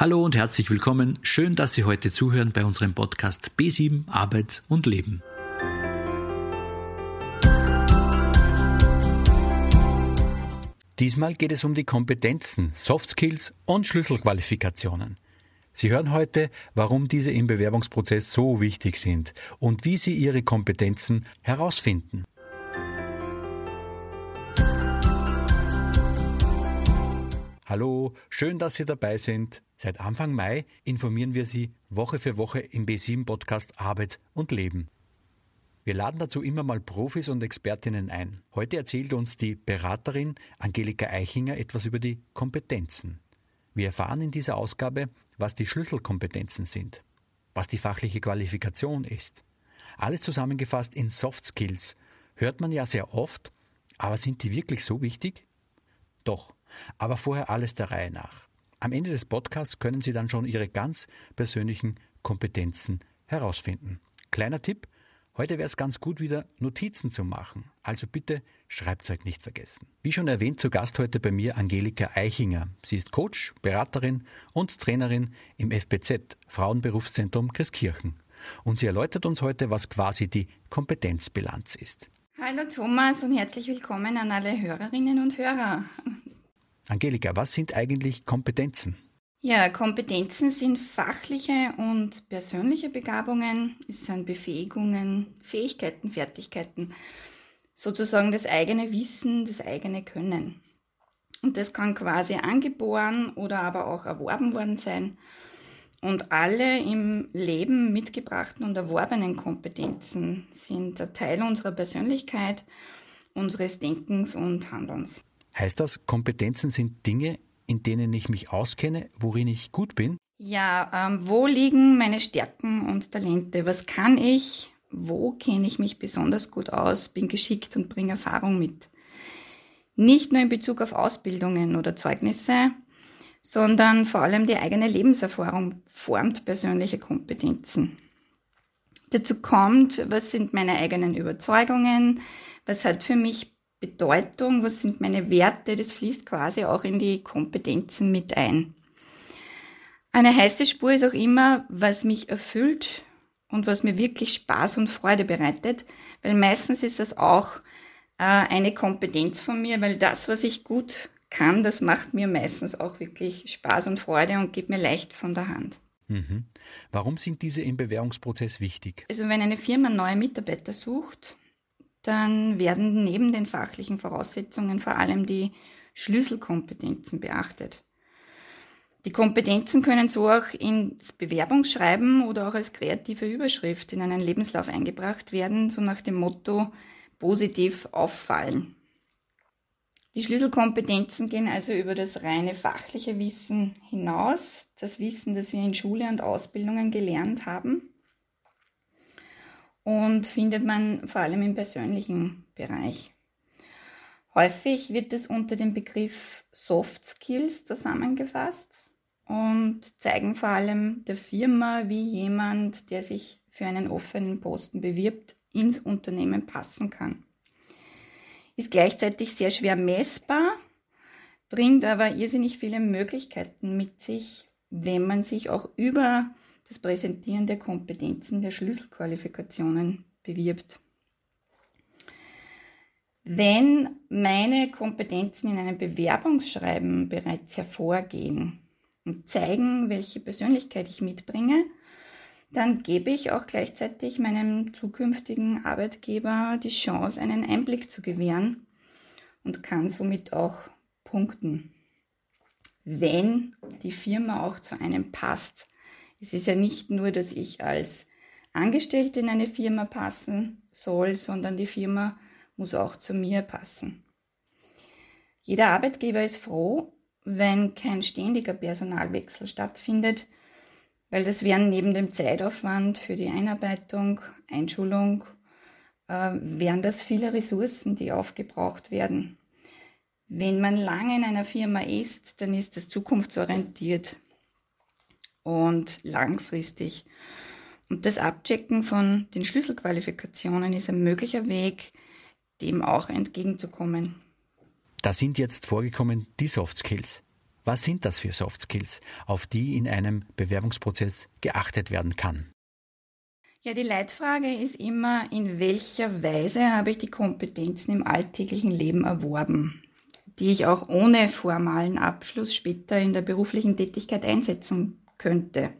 Hallo und herzlich willkommen. Schön, dass Sie heute zuhören bei unserem Podcast B7 Arbeit und Leben. Diesmal geht es um die Kompetenzen, Soft Skills und Schlüsselqualifikationen. Sie hören heute, warum diese im Bewerbungsprozess so wichtig sind und wie Sie Ihre Kompetenzen herausfinden. Hallo, schön, dass Sie dabei sind. Seit Anfang Mai informieren wir Sie Woche für Woche im B7 Podcast Arbeit und Leben. Wir laden dazu immer mal Profis und Expertinnen ein. Heute erzählt uns die Beraterin Angelika Eichinger etwas über die Kompetenzen. Wir erfahren in dieser Ausgabe, was die Schlüsselkompetenzen sind, was die fachliche Qualifikation ist. Alles zusammengefasst in Soft Skills. Hört man ja sehr oft, aber sind die wirklich so wichtig? Doch, aber vorher alles der Reihe nach. Am Ende des Podcasts können Sie dann schon Ihre ganz persönlichen Kompetenzen herausfinden. Kleiner Tipp, heute wäre es ganz gut, wieder Notizen zu machen. Also bitte Schreibzeug nicht vergessen. Wie schon erwähnt, zu Gast heute bei mir Angelika Eichinger. Sie ist Coach, Beraterin und Trainerin im FBZ, Frauenberufszentrum Christkirchen. Und sie erläutert uns heute, was quasi die Kompetenzbilanz ist. Hallo Thomas und herzlich willkommen an alle Hörerinnen und Hörer. Angelika, was sind eigentlich Kompetenzen? Ja, Kompetenzen sind fachliche und persönliche Begabungen, es sind Befähigungen, Fähigkeiten, Fertigkeiten, sozusagen das eigene Wissen, das eigene Können. Und das kann quasi angeboren oder aber auch erworben worden sein. Und alle im Leben mitgebrachten und erworbenen Kompetenzen sind ein Teil unserer Persönlichkeit, unseres Denkens und Handelns. Heißt das, Kompetenzen sind Dinge, in denen ich mich auskenne, worin ich gut bin? Ja, ähm, wo liegen meine Stärken und Talente? Was kann ich? Wo kenne ich mich besonders gut aus, bin geschickt und bringe Erfahrung mit? Nicht nur in Bezug auf Ausbildungen oder Zeugnisse, sondern vor allem die eigene Lebenserfahrung formt persönliche Kompetenzen. Dazu kommt, was sind meine eigenen Überzeugungen, was hat für mich Bedeutung, was sind meine Werte, das fließt quasi auch in die Kompetenzen mit ein. Eine heiße Spur ist auch immer, was mich erfüllt und was mir wirklich Spaß und Freude bereitet, weil meistens ist das auch äh, eine Kompetenz von mir, weil das, was ich gut kann, das macht mir meistens auch wirklich Spaß und Freude und geht mir leicht von der Hand. Mhm. Warum sind diese im Bewerbungsprozess wichtig? Also wenn eine Firma neue Mitarbeiter sucht, dann werden neben den fachlichen Voraussetzungen vor allem die Schlüsselkompetenzen beachtet. Die Kompetenzen können so auch ins Bewerbungsschreiben oder auch als kreative Überschrift in einen Lebenslauf eingebracht werden, so nach dem Motto positiv auffallen. Die Schlüsselkompetenzen gehen also über das reine fachliche Wissen hinaus, das Wissen, das wir in Schule und Ausbildungen gelernt haben und findet man vor allem im persönlichen Bereich. Häufig wird es unter dem Begriff Soft Skills zusammengefasst und zeigen vor allem der Firma, wie jemand, der sich für einen offenen Posten bewirbt, ins Unternehmen passen kann. Ist gleichzeitig sehr schwer messbar, bringt aber irrsinnig viele Möglichkeiten mit sich, wenn man sich auch über das Präsentieren der Kompetenzen der Schlüsselqualifikationen bewirbt. Wenn meine Kompetenzen in einem Bewerbungsschreiben bereits hervorgehen und zeigen, welche Persönlichkeit ich mitbringe, dann gebe ich auch gleichzeitig meinem zukünftigen Arbeitgeber die Chance, einen Einblick zu gewähren und kann somit auch punkten. Wenn die Firma auch zu einem passt, es ist ja nicht nur, dass ich als Angestellte in eine Firma passen soll, sondern die Firma muss auch zu mir passen. Jeder Arbeitgeber ist froh, wenn kein ständiger Personalwechsel stattfindet, weil das wären neben dem Zeitaufwand für die Einarbeitung, Einschulung, äh, wären das viele Ressourcen, die aufgebraucht werden. Wenn man lange in einer Firma ist, dann ist das zukunftsorientiert und langfristig. Und das Abchecken von den Schlüsselqualifikationen ist ein möglicher Weg, dem auch entgegenzukommen. Da sind jetzt vorgekommen die Soft Skills. Was sind das für Soft Skills, auf die in einem Bewerbungsprozess geachtet werden kann? Ja, die Leitfrage ist immer, in welcher Weise habe ich die Kompetenzen im alltäglichen Leben erworben, die ich auch ohne formalen Abschluss später in der beruflichen Tätigkeit einsetzen könnte.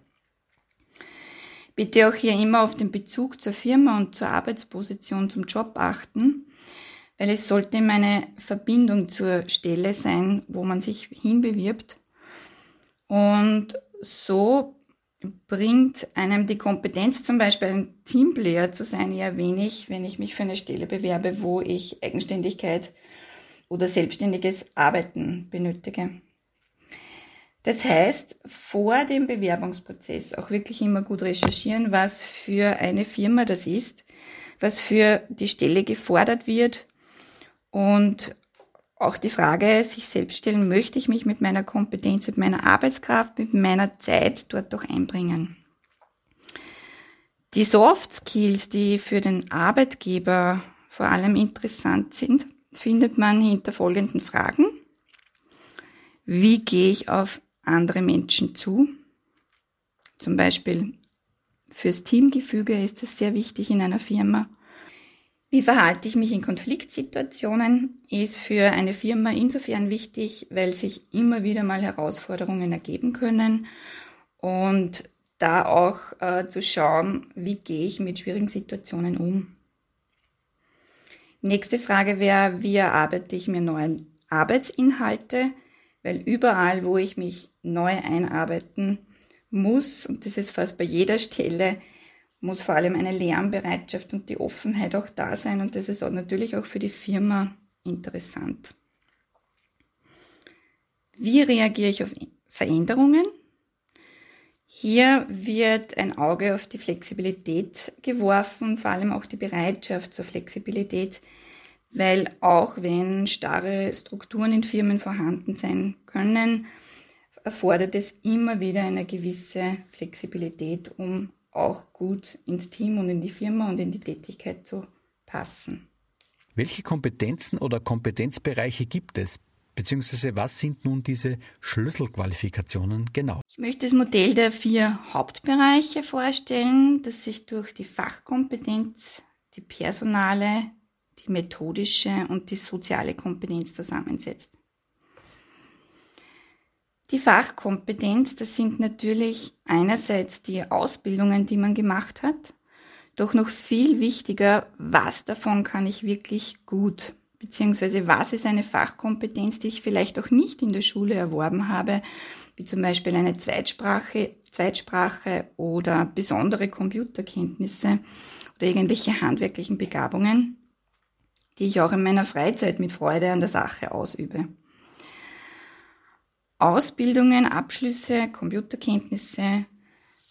Bitte auch hier immer auf den Bezug zur Firma und zur Arbeitsposition zum Job achten, weil es sollte immer eine Verbindung zur Stelle sein, wo man sich hinbewirbt. Und so bringt einem die Kompetenz, zum Beispiel ein Teamplayer zu sein, eher wenig, wenn ich mich für eine Stelle bewerbe, wo ich Eigenständigkeit oder selbstständiges Arbeiten benötige. Das heißt, vor dem Bewerbungsprozess auch wirklich immer gut recherchieren, was für eine Firma das ist, was für die Stelle gefordert wird und auch die Frage sich selbst stellen, möchte ich mich mit meiner Kompetenz, mit meiner Arbeitskraft, mit meiner Zeit dort doch einbringen. Die Soft Skills, die für den Arbeitgeber vor allem interessant sind, findet man hinter folgenden Fragen. Wie gehe ich auf andere Menschen zu? Zum Beispiel fürs Teamgefüge ist es sehr wichtig in einer Firma. Wie verhalte ich mich in Konfliktsituationen? Ist für eine Firma insofern wichtig, weil sich immer wieder mal Herausforderungen ergeben können? Und da auch äh, zu schauen, wie gehe ich mit schwierigen Situationen um. Nächste Frage wäre, wie erarbeite ich mir neue Arbeitsinhalte, weil überall, wo ich mich neu einarbeiten muss, und das ist fast bei jeder Stelle, muss vor allem eine Lernbereitschaft und die Offenheit auch da sein und das ist auch natürlich auch für die Firma interessant. Wie reagiere ich auf Veränderungen? Hier wird ein Auge auf die Flexibilität geworfen, vor allem auch die Bereitschaft zur Flexibilität, weil auch wenn starre Strukturen in Firmen vorhanden sein können, erfordert es immer wieder eine gewisse Flexibilität, um auch gut ins Team und in die Firma und in die Tätigkeit zu passen. Welche Kompetenzen oder Kompetenzbereiche gibt es? Beziehungsweise was sind nun diese Schlüsselqualifikationen genau? Ich möchte das Modell der vier Hauptbereiche vorstellen, das sich durch die Fachkompetenz, die personale, die methodische und die soziale Kompetenz zusammensetzt. Die Fachkompetenz, das sind natürlich einerseits die Ausbildungen, die man gemacht hat, doch noch viel wichtiger, was davon kann ich wirklich gut, beziehungsweise was ist eine Fachkompetenz, die ich vielleicht auch nicht in der Schule erworben habe, wie zum Beispiel eine Zweitsprache, Zweitsprache oder besondere Computerkenntnisse oder irgendwelche handwerklichen Begabungen, die ich auch in meiner Freizeit mit Freude an der Sache ausübe. Ausbildungen, Abschlüsse, Computerkenntnisse,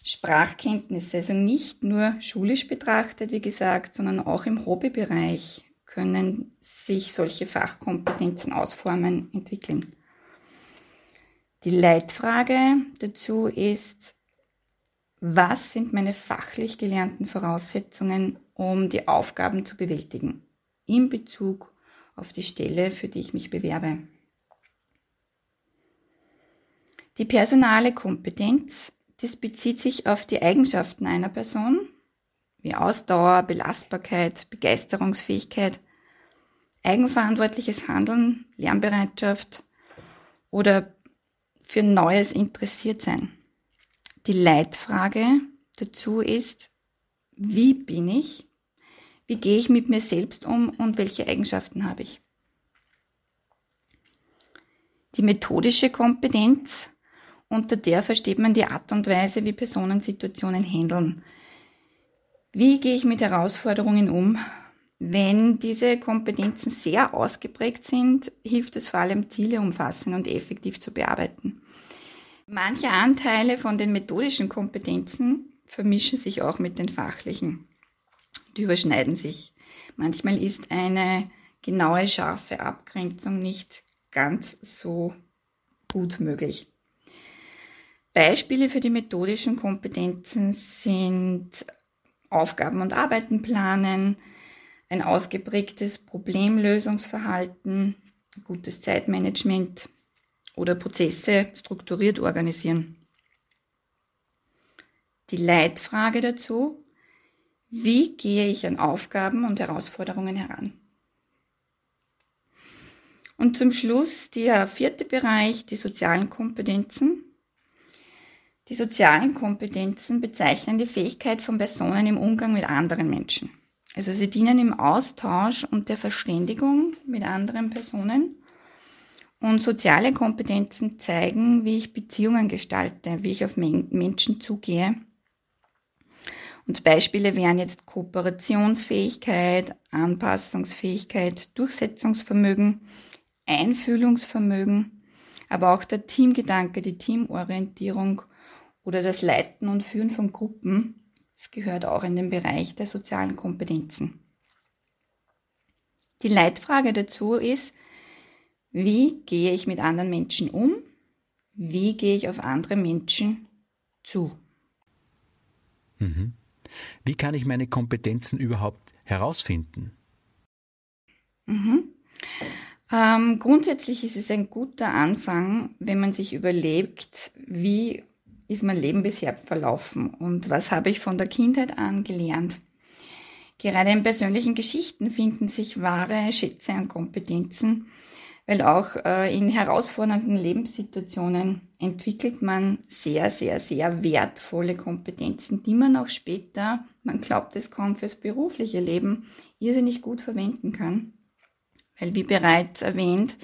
Sprachkenntnisse, also nicht nur schulisch betrachtet, wie gesagt, sondern auch im Hobbybereich können sich solche Fachkompetenzen ausformen, entwickeln. Die Leitfrage dazu ist, was sind meine fachlich gelernten Voraussetzungen, um die Aufgaben zu bewältigen in Bezug auf die Stelle, für die ich mich bewerbe? Die personale Kompetenz, das bezieht sich auf die Eigenschaften einer Person, wie Ausdauer, Belastbarkeit, Begeisterungsfähigkeit, eigenverantwortliches Handeln, Lernbereitschaft oder für Neues interessiert sein. Die Leitfrage dazu ist, wie bin ich? Wie gehe ich mit mir selbst um und welche Eigenschaften habe ich? Die methodische Kompetenz unter der versteht man die Art und Weise, wie Personen Situationen handeln. Wie gehe ich mit Herausforderungen um? Wenn diese Kompetenzen sehr ausgeprägt sind, hilft es vor allem, Ziele umfassen und effektiv zu bearbeiten. Manche Anteile von den methodischen Kompetenzen vermischen sich auch mit den fachlichen. Die überschneiden sich. Manchmal ist eine genaue, scharfe Abgrenzung nicht ganz so gut möglich. Beispiele für die methodischen Kompetenzen sind Aufgaben und Arbeiten planen, ein ausgeprägtes Problemlösungsverhalten, gutes Zeitmanagement oder Prozesse strukturiert organisieren. Die Leitfrage dazu, wie gehe ich an Aufgaben und Herausforderungen heran? Und zum Schluss der vierte Bereich, die sozialen Kompetenzen. Die sozialen Kompetenzen bezeichnen die Fähigkeit von Personen im Umgang mit anderen Menschen. Also sie dienen im Austausch und der Verständigung mit anderen Personen. Und soziale Kompetenzen zeigen, wie ich Beziehungen gestalte, wie ich auf Menschen zugehe und Beispiele wären jetzt Kooperationsfähigkeit, Anpassungsfähigkeit, Durchsetzungsvermögen, Einfühlungsvermögen, aber auch der Teamgedanke, die Teamorientierung oder das Leiten und Führen von Gruppen. Das gehört auch in den Bereich der sozialen Kompetenzen. Die Leitfrage dazu ist, wie gehe ich mit anderen Menschen um? Wie gehe ich auf andere Menschen zu? Mhm. Wie kann ich meine Kompetenzen überhaupt herausfinden? Mhm. Ähm, grundsätzlich ist es ein guter Anfang, wenn man sich überlegt, wie ist mein Leben bisher verlaufen und was habe ich von der Kindheit an gelernt. Gerade in persönlichen Geschichten finden sich wahre Schätze und Kompetenzen, weil auch äh, in herausfordernden Lebenssituationen entwickelt man sehr, sehr, sehr wertvolle Kompetenzen, die man auch später, man glaubt es kaum fürs berufliche Leben, irrsinnig gut verwenden kann. Weil, wie bereits erwähnt,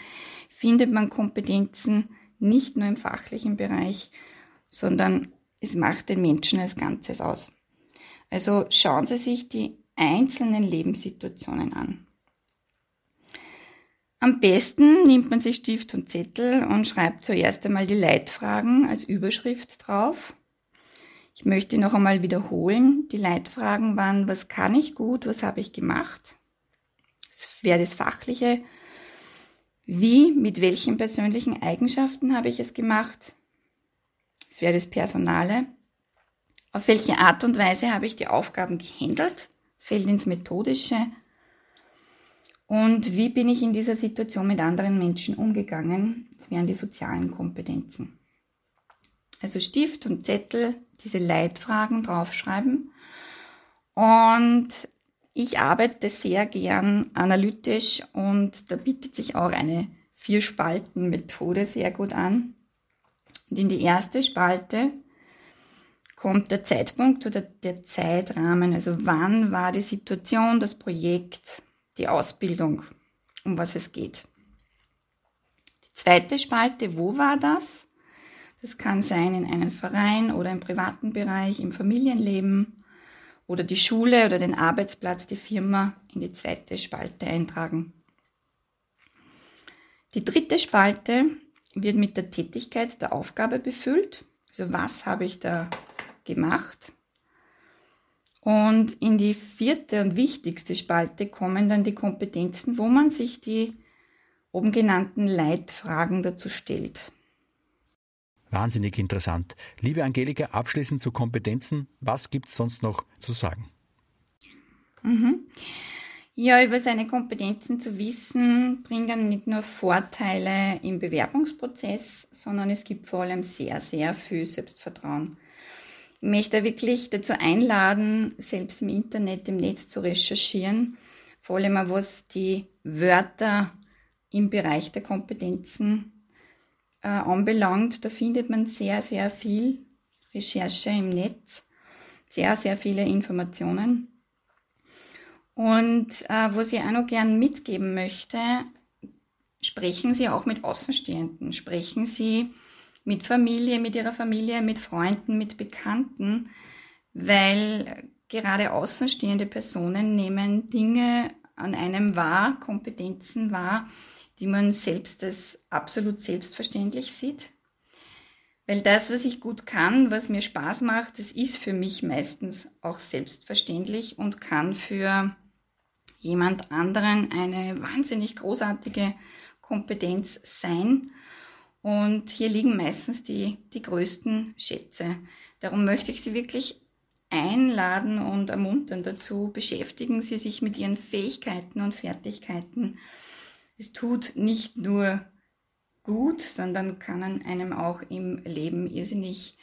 findet man Kompetenzen nicht nur im fachlichen Bereich, sondern es macht den Menschen als Ganzes aus. Also schauen Sie sich die einzelnen Lebenssituationen an. Am besten nimmt man sich Stift und Zettel und schreibt zuerst einmal die Leitfragen als Überschrift drauf. Ich möchte noch einmal wiederholen. Die Leitfragen waren, was kann ich gut, was habe ich gemacht? Das wäre das Fachliche. Wie, mit welchen persönlichen Eigenschaften habe ich es gemacht? Das wäre das Personale. Auf welche Art und Weise habe ich die Aufgaben gehandelt? Fällt ins Methodische. Und wie bin ich in dieser Situation mit anderen Menschen umgegangen? Das wären die sozialen Kompetenzen. Also Stift und Zettel, diese Leitfragen draufschreiben. Und ich arbeite sehr gern analytisch und da bietet sich auch eine Vier-Spalten-Methode sehr gut an. Und in die erste Spalte kommt der Zeitpunkt oder der Zeitrahmen, also wann war die Situation, das Projekt, die Ausbildung, um was es geht. Die zweite Spalte, wo war das? Das kann sein in einem Verein oder im privaten Bereich, im Familienleben oder die Schule oder den Arbeitsplatz, die Firma in die zweite Spalte eintragen. Die dritte Spalte wird mit der Tätigkeit der Aufgabe befüllt. Also was habe ich da gemacht? Und in die vierte und wichtigste Spalte kommen dann die Kompetenzen, wo man sich die oben genannten Leitfragen dazu stellt. Wahnsinnig interessant. Liebe Angelika, abschließend zu Kompetenzen, was gibt es sonst noch zu sagen? Mhm. Ja, über seine Kompetenzen zu wissen, bringt dann nicht nur Vorteile im Bewerbungsprozess, sondern es gibt vor allem sehr, sehr viel Selbstvertrauen. Ich möchte wirklich dazu einladen, selbst im Internet, im Netz zu recherchieren, vor allem auch was die Wörter im Bereich der Kompetenzen äh, anbelangt. Da findet man sehr, sehr viel Recherche im Netz, sehr, sehr viele Informationen. Und äh, was ich auch noch gern mitgeben möchte, sprechen Sie auch mit Außenstehenden, sprechen Sie mit Familie, mit ihrer Familie, mit Freunden, mit Bekannten, weil gerade außenstehende Personen nehmen Dinge an einem wahr, Kompetenzen wahr, die man selbst als absolut selbstverständlich sieht. Weil das, was ich gut kann, was mir Spaß macht, das ist für mich meistens auch selbstverständlich und kann für jemand anderen eine wahnsinnig großartige Kompetenz sein. Und hier liegen meistens die, die größten Schätze. Darum möchte ich Sie wirklich einladen und ermuntern dazu, beschäftigen Sie sich mit Ihren Fähigkeiten und Fertigkeiten. Es tut nicht nur gut, sondern kann einem auch im Leben irrsinnig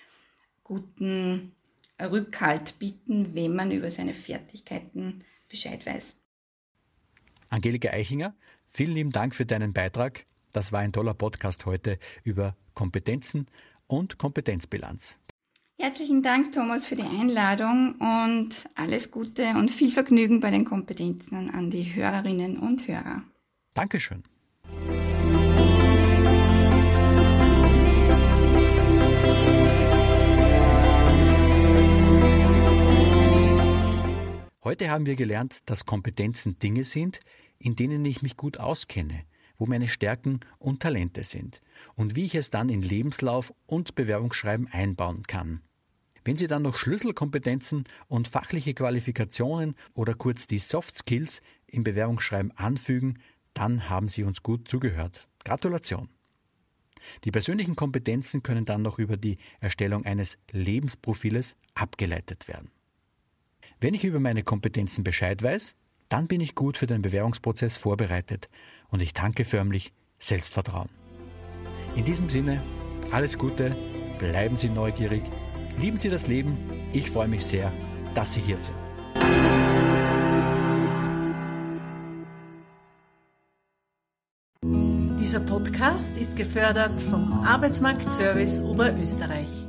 guten Rückhalt bieten, wenn man über seine Fertigkeiten Bescheid weiß. Angelika Eichinger, vielen lieben Dank für deinen Beitrag. Das war ein toller Podcast heute über Kompetenzen und Kompetenzbilanz. Herzlichen Dank, Thomas, für die Einladung und alles Gute und viel Vergnügen bei den Kompetenzen an die Hörerinnen und Hörer. Dankeschön. Heute haben wir gelernt, dass Kompetenzen Dinge sind, in denen ich mich gut auskenne, wo meine Stärken und Talente sind und wie ich es dann in Lebenslauf und Bewerbungsschreiben einbauen kann. Wenn Sie dann noch Schlüsselkompetenzen und fachliche Qualifikationen oder kurz die Soft Skills im Bewerbungsschreiben anfügen, dann haben Sie uns gut zugehört. Gratulation! Die persönlichen Kompetenzen können dann noch über die Erstellung eines Lebensprofiles abgeleitet werden. Wenn ich über meine Kompetenzen Bescheid weiß, dann bin ich gut für den Bewerbungsprozess vorbereitet und ich tanke förmlich Selbstvertrauen. In diesem Sinne, alles Gute, bleiben Sie neugierig, lieben Sie das Leben, ich freue mich sehr, dass Sie hier sind. Dieser Podcast ist gefördert vom Arbeitsmarktservice Oberösterreich.